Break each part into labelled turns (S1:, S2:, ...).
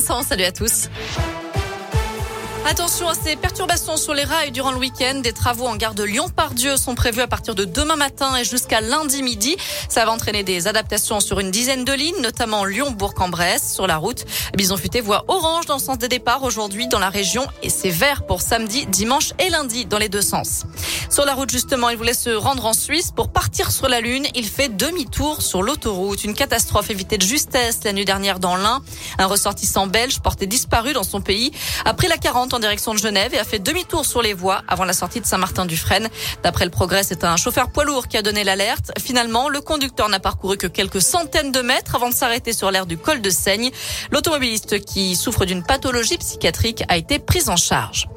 S1: Salut à tous. Attention à ces perturbations sur les rails durant le week-end. Des travaux en gare de Lyon-Pardieu sont prévus à partir de demain matin et jusqu'à lundi midi. Ça va entraîner des adaptations sur une dizaine de lignes, notamment Lyon-Bourg-en-Bresse. Sur la route, Bison Futé voit orange dans le sens des départs aujourd'hui dans la région et c'est vert pour samedi, dimanche et lundi dans les deux sens. Sur la route, justement, il voulait se rendre en Suisse pour partir sur la Lune. Il fait demi-tour sur l'autoroute. Une catastrophe évitée de justesse la nuit dernière dans l'Ain. Un ressortissant belge porté disparu dans son pays après la 40 en direction de Genève et a fait demi-tour sur les voies avant la sortie de Saint-Martin-du-Frêne. D'après le progrès, c'est un chauffeur poids lourd qui a donné l'alerte. Finalement, le conducteur n'a parcouru que quelques centaines de mètres avant de s'arrêter sur l'aire du col de Seigne. L'automobiliste qui souffre d'une pathologie psychiatrique a été pris en charge.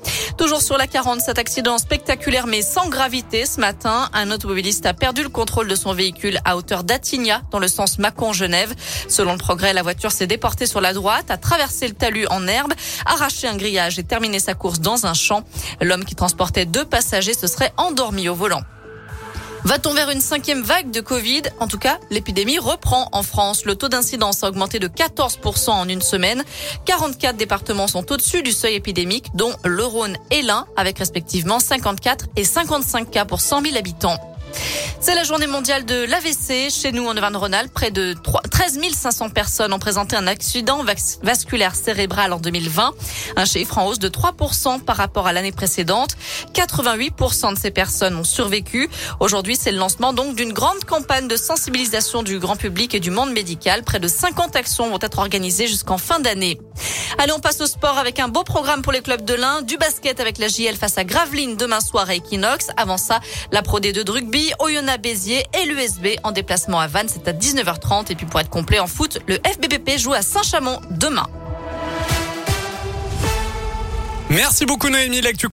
S1: Toujours sur la 40, cet accident spectaculaire mais sans gravité ce matin. Un automobiliste a perdu le contrôle de son véhicule à hauteur d'Attigna dans le sens Mâcon-Genève. Selon le progrès, la voiture s'est déportée sur la droite, a traversé le talus en herbe, arraché un grillage et terminé sa course dans un champ. L'homme qui transportait deux passagers se serait endormi au volant. Va-t-on vers une cinquième vague de Covid? En tout cas, l'épidémie reprend en France. Le taux d'incidence a augmenté de 14% en une semaine. 44 départements sont au-dessus du seuil épidémique, dont le Rhône et l'Ain, avec respectivement 54 et 55 cas pour 100 000 habitants. C'est la journée mondiale de l'AVC. Chez nous, en Auvergne-Rhône-Alpes, près de 13 500 personnes ont présenté un accident vasculaire cérébral en 2020. Un chiffre en hausse de 3% par rapport à l'année précédente. 88% de ces personnes ont survécu. Aujourd'hui, c'est le lancement donc d'une grande campagne de sensibilisation du grand public et du monde médical. Près de 50 actions vont être organisées jusqu'en fin d'année. Allez, on passe au sport avec un beau programme pour les clubs de l'Ain. Du basket avec la JL face à Gravelines demain soir à Equinox. Avant ça, la Pro D2 de rugby, Oyonnax Béziers et l'USB en déplacement à Vannes. C'est à 19h30. Et puis pour être complet en foot, le FBBP joue à Saint-Chamond demain.
S2: Merci beaucoup Noémie.